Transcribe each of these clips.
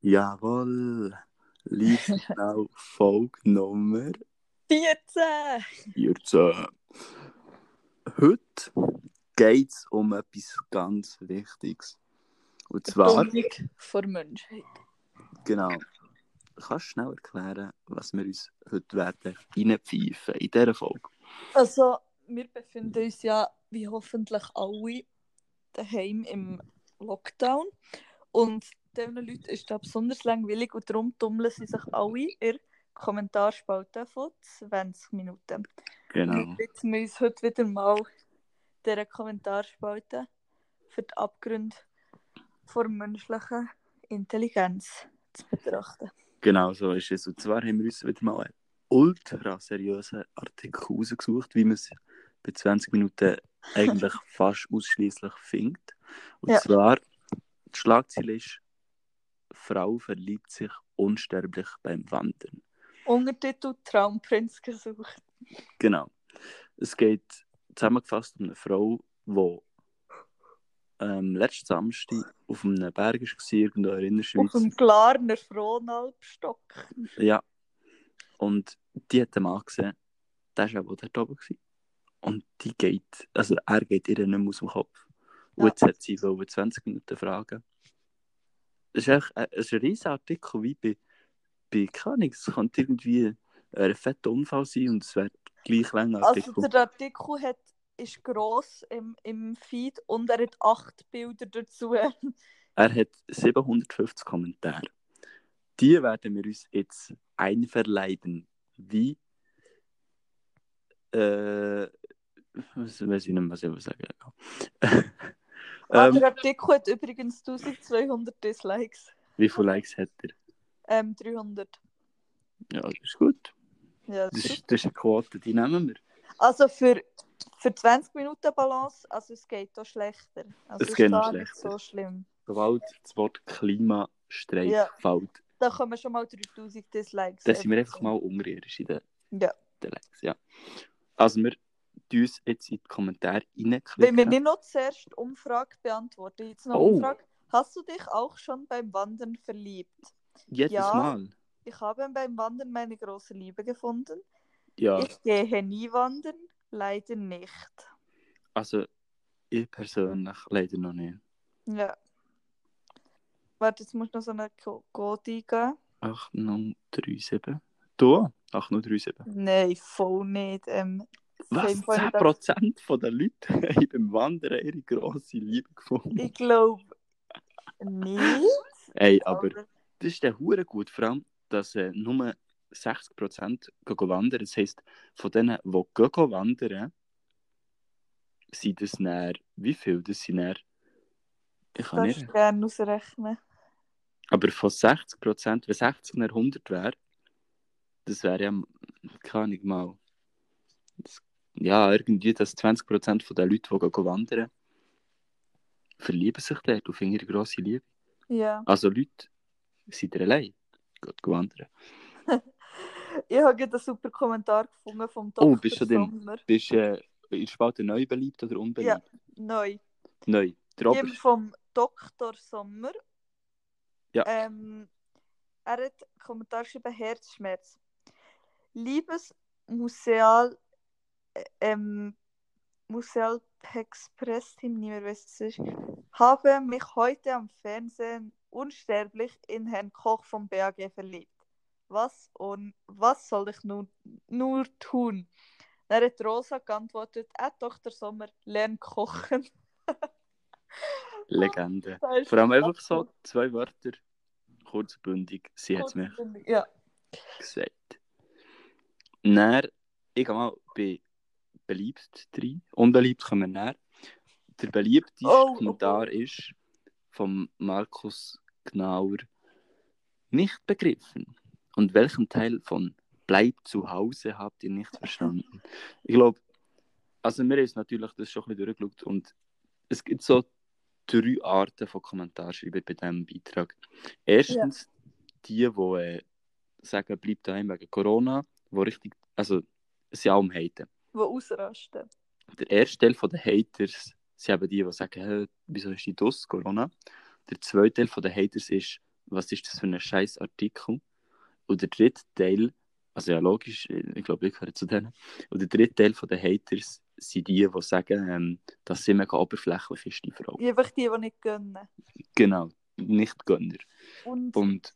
Jawohl. Lies genau Folge Nummer 14! 14. Heute geht es um etwas ganz Wichtiges. Und zwar, Bildung vor Menschheit. genau, kannst du schnell erklären, was wir uns heute werden reinpfeifen in dieser Folge? Also, wir befinden uns ja, wie hoffentlich alle, daheim im Lockdown. Und diesen Leuten ist das besonders langweilig und darum tummeln sie sich alle in der Kommentarspalte von 20 Minuten. Genau. Wir widmen uns heute wieder mal dieser Kommentarspalte für die Abgründe vor menschlicher Intelligenz zu betrachten. Genau so ist es. Und zwar haben wir uns wieder mal einen ultra seriösen Artikel rausgesucht, wie man es bei 20 Minuten eigentlich fast ausschließlich findet. Und Ja. zwar, die Schlagzeile ist Frau verliebt sich unsterblich beim Wandern. Untertitel Traumprinz gesucht. Genau. Es geht zusammengefasst um eine Frau, die ähm, letzten Samstag auf einem Berg war, irgendwo in der Auf Schweiz. dem Glarner Frohnalbstock. Ja. Und die hat den Mann gesehen, der war auch dort oben. Gewesen. Und die geht, also er geht ihr nicht mehr aus dem Kopf. Und Ja. jetzt hat sie wollte 20 Minuten fragen. Es ist, echt, äh, ist ein riesiger Artikel, wie bei, bei Ahnung, es könnte irgendwie ein fetter Unfall sein und es wäre gleich länger Also Artikel. der Artikel hat, ist gross im, im Feed und er hat acht Bilder dazu. Er hat 750 Kommentare. Die werden wir uns jetzt einverleiben. Wie. Äh, was weiß ich nicht mehr, was ich sagen Ah, der Artikel hat übrigens 1200 Dislikes. Wie viele Likes hat er? Ähm, 300. Ja, das ist gut. Ja, Das das ist, das ist eine Quote, die nehmen wir. Also für, für 20 Minuten Balance, also es geht da schlechter. Also Es ist geht noch schlechter. so schlimm. Sobald das Wort Klimastreik Ja. fällt, Da kommen schon mal 3000 Dislikes. dann sind wir einfach mal unterirdisch in den, Ja. den Likes. Ja. Also wir uns jetzt in die Kommentare Wenn wir reinklicken. nicht noch zuerst Umfrage beantworten, jetzt noch Oh. Umfrage. Hast du dich auch schon beim Wandern verliebt? Jedes Ja. Mal. Ich habe beim Wandern meine große Liebe gefunden. Ja, Ich gehe nie wandern, leider nicht. also ich persönlich leider noch nicht. Ja. Warte, jetzt muss noch so eine Co- Code eingeben. 8037. Du? 8037. Nein, voll nicht. Ähm, Was? Same point, 10% von den Leuten haben beim Wandern ihre grosse Liebe gefunden. ich glaube nicht. Ey, aber das ist der Hure gut, vor allem, dass äh, nur 60% gehen wandern. Das heisst, von denen, die gehen wandern, sind das näher, wie viel? Das sind näher, ich kann nicht. du gerne ausrechnen. Aber von 60%, wenn 60 nach 100 wäre, das wäre ja, keine Ahnung, mal, das, ja, irgendwie, dass 20% von den Leuten, die gehen wandern, verlieben sich dort auf ihre grosse Liebe. Ja. Also Leute, seid ihr allein? Geht wandern. Ich habe gerade einen super Kommentar gefunden vom Dr. Oh, bist du Sommer. Bist äh, in der Spalte neu beliebt oder unbeliebt? Ja. Neu. Neu. Der Jemand vom Dr. Sommer. Ja. Ähm, er hat einen Kommentar geschrieben, Herzschmerz. Liebes Museal, äh, ähm, Museal Express Team, niemand weiß es ist, habe mich heute am Fernsehen unsterblich in Herrn Koch vom BAG verliebt. Was und was soll ich nun nur tun? Dann hat Rosa geantwortet, äh, Dr. Sommer, lern kochen. Legende. Vor allem einfach so zwei Wörter. Kurzbündig. Sie hat es mir Ja. gesagt. Dann, ich gehe mal bei beliebt drin. Unbeliebt kommen wir näher. Der beliebteste Oh, oh, Kommentar ist von Markus Gnauer nicht begriffen. Und welchen Teil von Bleib zu Hause habt ihr nicht verstanden? ich glaube, also haben es natürlich das schon ein bisschen durchgeschaut und es gibt so drei Arten von Kommentarschreiben bei diesem Beitrag. Erstens die, die äh, sagen, bleib daheim wegen Corona, wo richtig, also es sind allem haten. Die ausrasten. Der erste Teil der Haters sind eben die, die sagen, hey, wieso ist die das, Corona? Der zweite Teil der Haters ist, was ist das für ein scheiß Artikel? Und der dritte Teil, also ja logisch, ich glaube, ich gehöre zu denen. Und der dritte Teil den Haters sind die, die sagen, ähm, dass sie mega oberflächlich ist, die Frau. Einfach die, die nicht gönnen. Genau, nicht Gönner. Und Und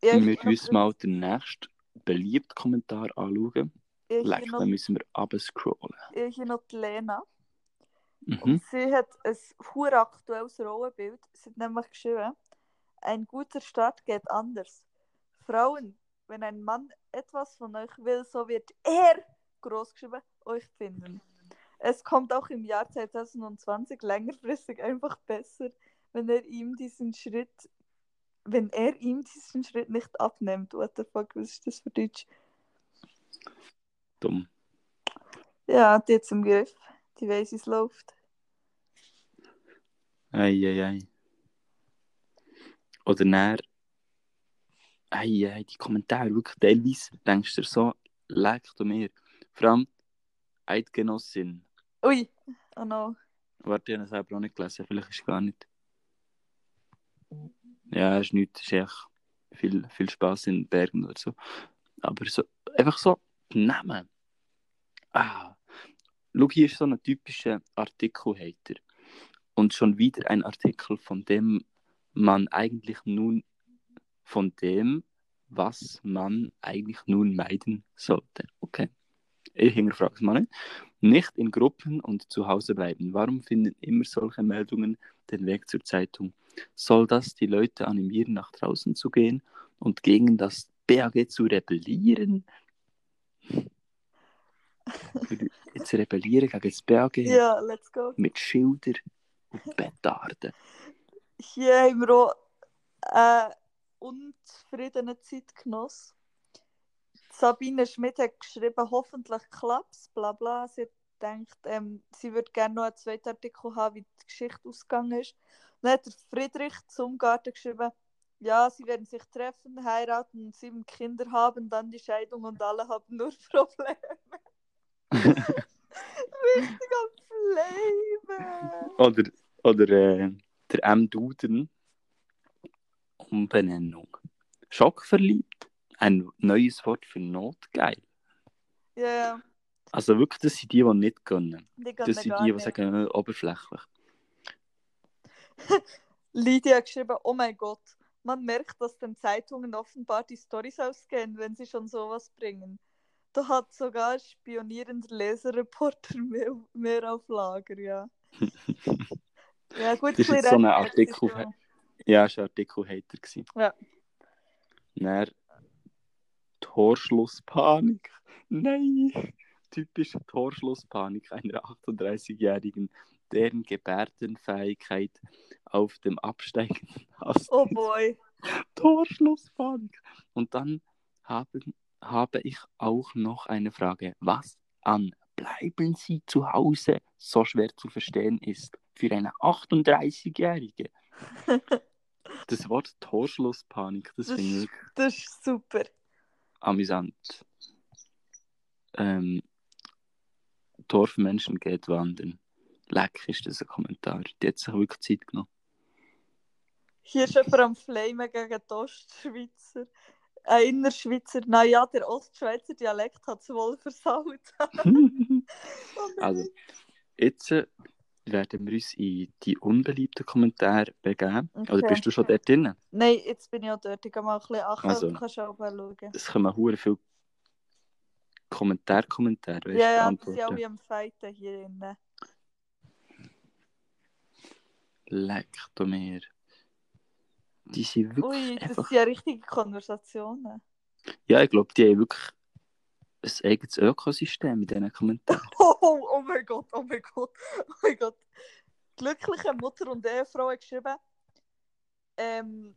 ich wir müssen uns mal den nächsten beliebten Kommentar anschauen. Leck, noch, dann müssen wir abscrollen. ich hier noch die Lena. Mhm. Und sie hat ein hure aktuelles Rollenbild. Sie hat nämlich geschrieben, ein guter Start geht anders. Frauen, wenn ein Mann etwas von euch will, so wird er, groß geschrieben, euch finden. Es kommt auch im Jahr 2020 längerfristig einfach besser, wenn er ihm diesen Schritt, wenn er ihm diesen Schritt nicht abnimmt. What the fuck, was ist das für Deutsch? Dumm. Ja, die zum Griff. Die weiß, wie es läuft. Ei, ei, ei. Oder näher. Ei, ei, die Kommentare, wirklich teilweise denkst du so, leck du mir. Vor allem Eidgenossin. Ui, oh no. Warte, ich habe es selber auch nicht gelesen, vielleicht ist es gar nicht. Ja, ist nichts, ist echt viel, viel Spaß in Bergen oder so. Aber so, einfach so, Namen. Ah. Schau, hier ist so ein typischer Artikel-Hater. Und schon wieder ein Artikel, von dem man eigentlich nun, von dem, was man eigentlich nun meiden sollte. Okay. Ich hinterfrage es mal nicht. Nicht in Gruppen und zu Hause bleiben. Warum finden immer solche Meldungen den Weg zur Zeitung? Soll das die Leute animieren, nach draußen zu gehen und gegen das BAG zu rebellieren? Jetzt rebellieren gegen das BAG Ja, let's go. mit Schilder und Petarden. Hier haben wir auch einen unzufriedenen Zeitgenoss. Sabine Schmidt hat geschrieben, hoffentlich klappt bla bla. Sie hat gedacht, ähm, sie würde gerne noch einen zweiten Artikel haben, wie die Geschichte ausgegangen ist. Dann hat Friedrich zum Garten geschrieben, ja, sie werden sich treffen, heiraten sieben Kinder haben, dann die Scheidung und alle haben nur Probleme. Richtig am Flamen. Oder, oder äh, der M. Duden. Umbenennung. Schockverliebt. Ein neues Wort für notgeil. Ja, ja, Also wirklich, das sind die, die nicht können. die Das sind die, die nicht. sagen, äh, oberflächlich. Lydia hat geschrieben, oh mein Gott, man merkt, dass den Zeitungen offenbar die Storys ausgehen, wenn sie schon sowas bringen. Da hat sogar spionierender Leserreporter mehr, mehr auf Lager, ja. ja, gut, Das ist jetzt so ein Artikel. Repetition. Ja, es war ein Artikel-Hater. Ja. Dann Torschlusspanik. Nein! Typische Torschlusspanik einer 38-Jährigen, deren Gebärdenfähigkeit auf dem absteigenden Ast Oh boy. Torschlusspanik. Und dann haben, habe ich auch noch eine Frage. Was an bleiben Sie zu Hause so schwer zu verstehen ist für eine 38-Jährige? Das Wort Torschlusspanik, das Das- finde ich Das ist super. amüsant. Ähm, Dorfmenschen geht wandern. Leck ist das ein Kommentar. Die hat sich wirklich Zeit genommen. Hier ist jemand am Flamen gegen die Ostschweizer. Ein Innerschweizer, naja, der Ostschweizer Dialekt hat es wohl versaut. Oh also, jetzt äh, werden wir uns in die unbeliebten Kommentare begeben. Okay. Oder bist du schon dort drin? Nein, jetzt bin ich auch dort. Ich gehe mal ein bisschen achten, Also. kannst auch mal schauen. Es kommen hure viele Kommentar, Kommentare. weißt Ja, ja, die sind Antworten. alle am Fighten hier drin. Leck du mir. Die sind wirklich Ui, das einfach... sind ja richtige Konversationen. Ja, ich glaube, die haben wirklich ein eigenes Ökosystem in diesen Kommentaren. Oh, oh, oh mein Gott, oh mein Gott, oh mein Gott. Glückliche Mutter und Ehefrau hat geschrieben, ähm,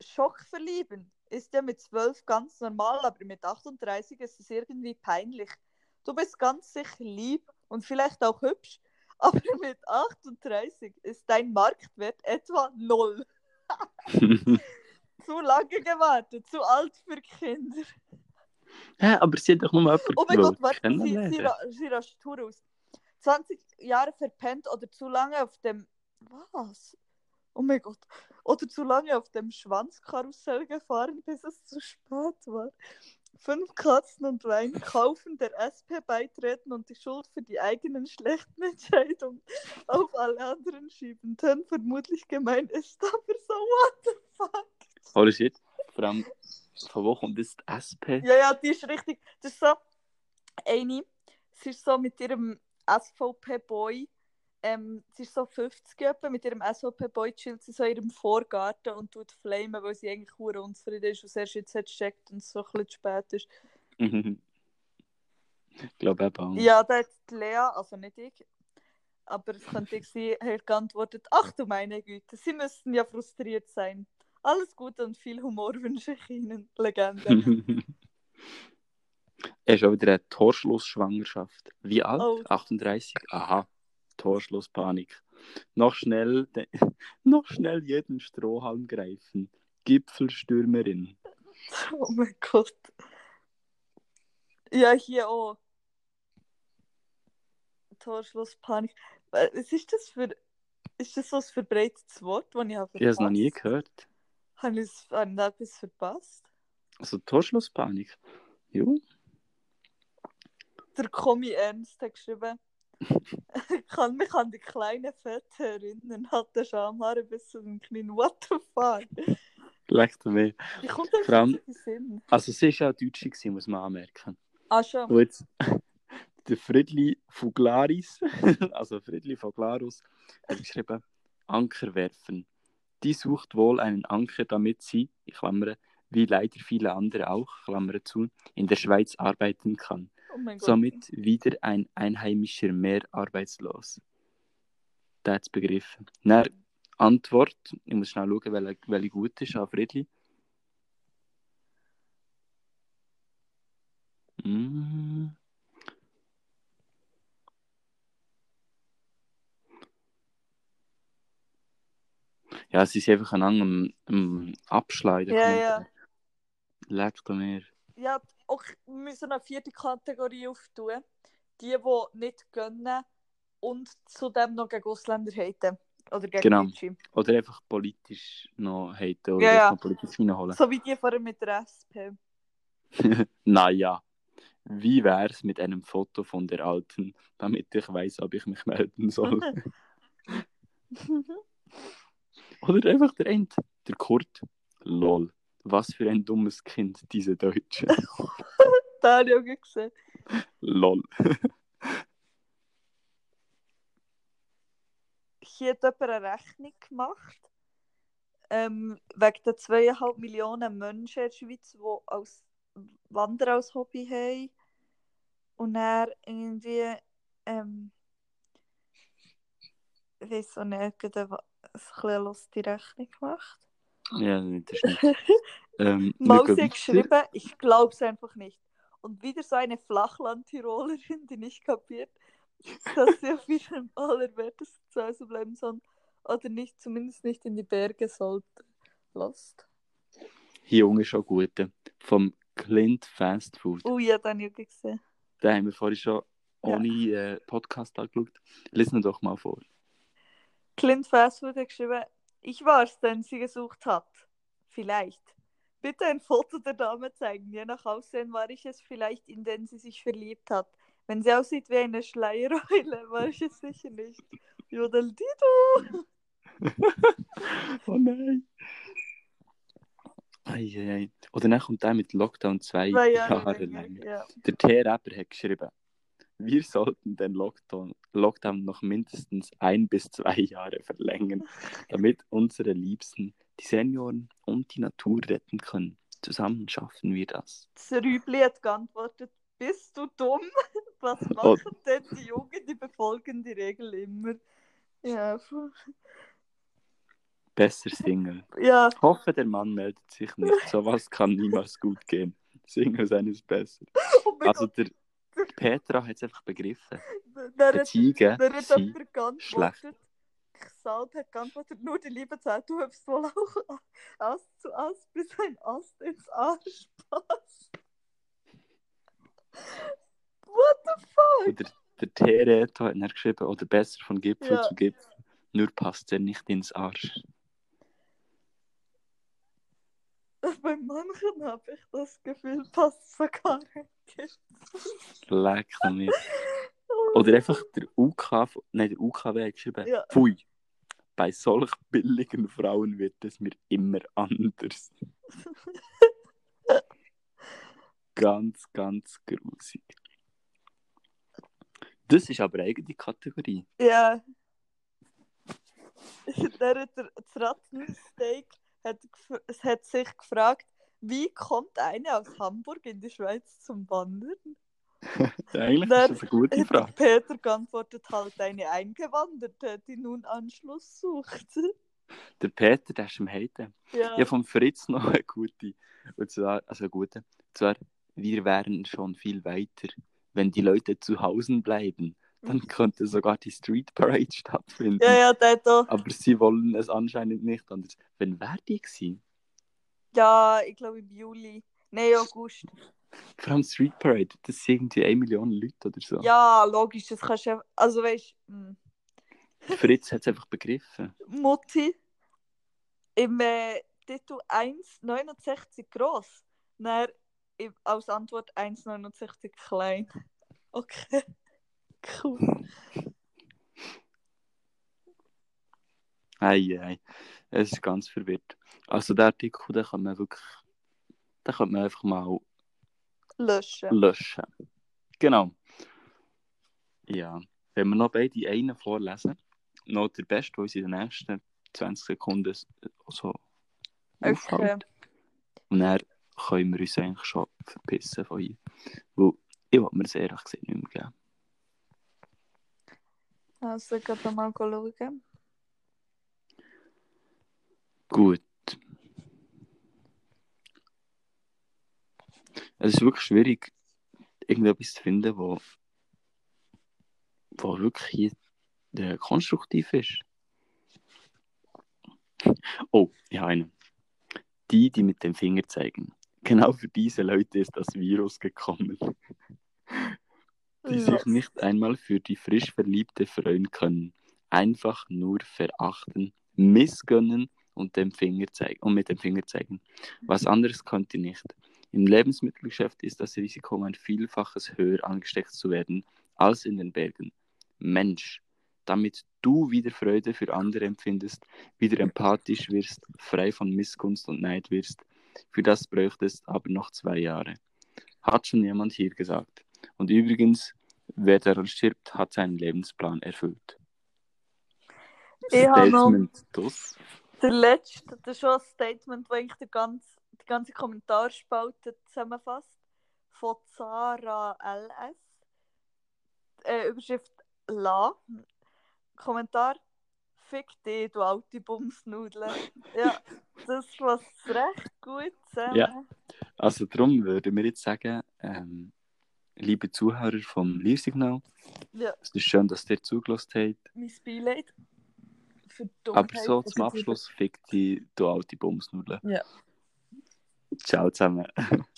Schock verlieben ist ja mit 12 ganz normal, aber mit 38 ist es irgendwie peinlich. Du bist ganz sicher lieb und vielleicht auch hübsch, aber mit 38 ist dein Marktwert etwa null. Zu lange gewartet, zu alt für Kinder. Hä, aber sie hat doch nur jemanden Oh mein Gott, warte, sie, sie, sie rascht Tour aus. 20 Jahre verpennt oder zu lange auf dem. Was? Oh mein Gott. Oder zu lange auf dem Schwanzkarussell gefahren, bis es zu spät war. Fünf Katzen und Wein kaufen der SP beitreten und die Schuld für die eigenen schlechten Entscheidungen auf alle anderen schieben. Dann vermutlich gemeint ist, aber so what the fuck. Holy shit. Vor allem, von wo kommt das SP? Ja, ja, die ist richtig. Das ist so eine, sie ist so mit ihrem SVP-Boy, ähm, sie ist so 50 etwa, mit ihrem SVP-Boy chillt sie so in ihrem Vorgarten und tut flamen, weil sie eigentlich hure unzufrieden ist und erst jetzt hat gecheckt und es so ein bisschen zu spät ist. ich glaube eben auch. Ja, da hat Lea, also nicht ich, aber es könnte ich sein, hat geantwortet, ach du meine Güte, sie müssten ja frustriert sein. Alles Gute und viel Humor wünsche ich Ihnen. Legende. er ist auch wieder eine Torschlussschwangerschaft. Wie alt? Oh. 38? Aha, Torschlusspanik. Noch schnell, noch schnell jeden Strohhalm greifen. Gipfelstürmerin. oh mein Gott. Ja, hier auch. Torschlusspanik. Äh, Was ist das für. Ist das so ein verbreitetes Wort, das ich habe Ich habe es noch nie gehört. Habe ich es- habe ich da etwas verpasst? Also Torschlusspanik. Jo. Der Kommi Ernst hat geschrieben, kann mich an die kleine Fette erinnern, hatte Schamhaare bis zu den Knien. What the fuck? Leckt mir. Wie kommt das Vor allem- in den Sinn? Also sie war auch Deutsche, gewesen, muss man anmerken. Ah, schon. Und jetzt der Friedli Fuglaris, also Friedli Fuglarus, hat geschrieben, Anker werfen. Die sucht wohl einen Anker, damit sie, ich klammere, wie leider viele andere auch, Klammer zu, in der Schweiz arbeiten kann. Oh. Somit wieder ein Einheimischer mehr arbeitslos. Der hat es begriffen. Dann Antwort, ich muss schnell schauen, welche, welche gut ist an Friedli. Mm. Ja, sie ist einfach ein am, am Abschneiden. Ja, ja. Leckt mir. Ja, auch, wir müssen eine vierte Kategorie auftun. Die, die nicht gönnen und zudem noch gegen Ausländer haten. Oder gegen Genau. Deutsche. Oder einfach politisch noch haten oder Ja, ja. noch politisch reinholen. So wie die vorher mit der SP. naja, wie wär's mit einem Foto von der Alten, damit ich weiß, ob ich mich melden soll? Oder einfach der End, der Kurt. Lol. Was für ein dummes Kind, diese Deutsche. da habe ich auch gesehen. Lol. Hier hat jemand eine Rechnung gemacht. Ähm, wegen der zweieinhalb Millionen Menschen in der Schweiz, die als Wanderer als Hobby haben. Und er irgendwie. Ähm, ich weiß auch nicht, eine- ein bisschen lustige Rechnung gemacht. Ja, das ist nicht. Ähm, Mausi hat geschrieben, ich glaube es einfach nicht. Und wieder so eine Flachland-Tirolerin, die nicht kapiert, dass sie auf ihrem allerwertesten Zuhause bleiben sollen oder nicht, zumindest nicht in die Berge sollte. Lost. Hier Junge schon gute. Vom Clint Fast Food. Oh ja, dann habe ich gesehen. Den haben wir vorhin schon Ja. ohne äh, Podcast angeschaut. Lesen doch mal vor. Clint Fastfood hat geschrieben, ich war es, den sie gesucht hat. Vielleicht. Bitte ein Foto der Dame zeigen. Je nach Aussehen war ich es vielleicht, in den sie sich verliebt hat. Wenn sie aussieht wie eine Schleiereule, war ich es sicher nicht. Jodel Dido. Oh nein. Eieiei. Oder dann kommt der mit Lockdown zwei Zwei Jahre, Jahre länger. Ja. Der T-Rapper hat geschrieben, wir sollten den Lockdown, Lockdown noch mindestens ein bis zwei Jahre verlängern, damit unsere Liebsten, die Senioren und die Natur retten können. Zusammen schaffen wir das. Das Rübli hat geantwortet, bist du dumm? Was Oh. machen denn die Jungen? Die befolgen die Regel immer. Ja. Besser Single. ja Hoffe, der Mann meldet sich nicht. Sowas kann niemals gut gehen. Single sein ist besser. oh Also Gott. der Petra hat es einfach begriffen. Der, der Ziege sind schlecht. Xalt hat geantwortet, nur die Liebe zählt, du hast wohl auch Ast zu Ast bis ein Ast ins Arsch passt. What the fuck? Oder der Tereto hat er geschrieben, oder besser von Gipfel ja. zu Gipfel, nur passt er nicht ins Arsch. Bei manchen habe ich das Gefühl, passt sogar ein Gipfel. Leck mir. Oder einfach der UK, nein, der UKW geschrieben, Ja. pfui, bei solch billigen Frauen wird es mir immer anders. ganz, ganz grusig. Das ist aber eigene Kategorie. Ja. Der hat das Rattensteak hat, hat sich gefragt, wie kommt eine aus Hamburg in die Schweiz zum Wandern? Eigentlich Nein, ist das eine gute Frage. Peter geantwortet, halt eine Eingewanderte, die nun Anschluss sucht. Der Peter, der ist im Heiden. Ja, Ja, vom Fritz noch eine gute. Und zwar, also eine gute. Und zwar, wir wären schon viel weiter. Wenn die Leute zu Hause bleiben, dann könnte sogar die Street Parade stattfinden. ja, ja der auch. Aber sie wollen es anscheinend nicht anders. Wann wäre die gewesen? Ja, ich glaube im Juli. Nein, August. Vor allem Street Parade, das sind irgendwie 1 Million Leute oder so. Ja, logisch, das kannst du. Also weißt du, Fritz hat es einfach begriffen. Mutti im äh, Titel 1,69 groß. Dann im- als Antwort 1,69 klein. Okay. Cool. Ei, ei. Es ist ganz verwirrt. Also der Artikel, den kann man wirklich, den kann man einfach mal Löschen. löschen. Genau. Ja, wenn wir noch beide einen vorlesen, noch der Beste, der uns in den nächsten 20 Sekunden so Okay. auffällt. Und dann können wir uns eigentlich schon verpissen von hier. Weil ich wollte mir das ehrlich gesagt nicht mehr geben. Also, ich kann mal schauen. Gut. Es ist wirklich schwierig, irgendetwas zu finden, wo, wo wirklich hier, äh, konstruktiv ist. Oh, ich habe einen. Die, die mit dem Finger zeigen. Genau für diese Leute ist das Virus gekommen, die sich nicht einmal für die frisch Verliebte freuen können. Einfach nur verachten, missgönnen und, dem Finger zeigen, und mit dem Finger zeigen. Was anderes könnt ihr nicht. Im Lebensmittelgeschäft ist das Risiko um ein Vielfaches höher angesteckt zu werden als in den Bergen. Mensch, damit du wieder Freude für andere empfindest, wieder empathisch wirst, frei von Missgunst und Neid wirst, für das bräuchtest aber noch zwei Jahre. Hat schon jemand hier gesagt. Und übrigens, wer daran stirbt, hat seinen Lebensplan erfüllt. Ich habe noch- Statement das. Der letzte, das ist schon ein Statement, das eigentlich die ganze, die ganze Kommentarspalte zusammenfasst. Von Zara LS. Äh, Überschrift La. Kommentar. Fick dich, du alte Bumsnudel. ja, das fasst recht gut zusammen. Ja. Also darum würden wir jetzt sagen, ähm, liebe Zuhörer vom Lehrsignal, Ja, es ist schön, dass ihr zugelassen habt. mein Beileid. Aber so zum Abschluss, fick die, du alte Bumsnudel. Ja. Ciao zusammen.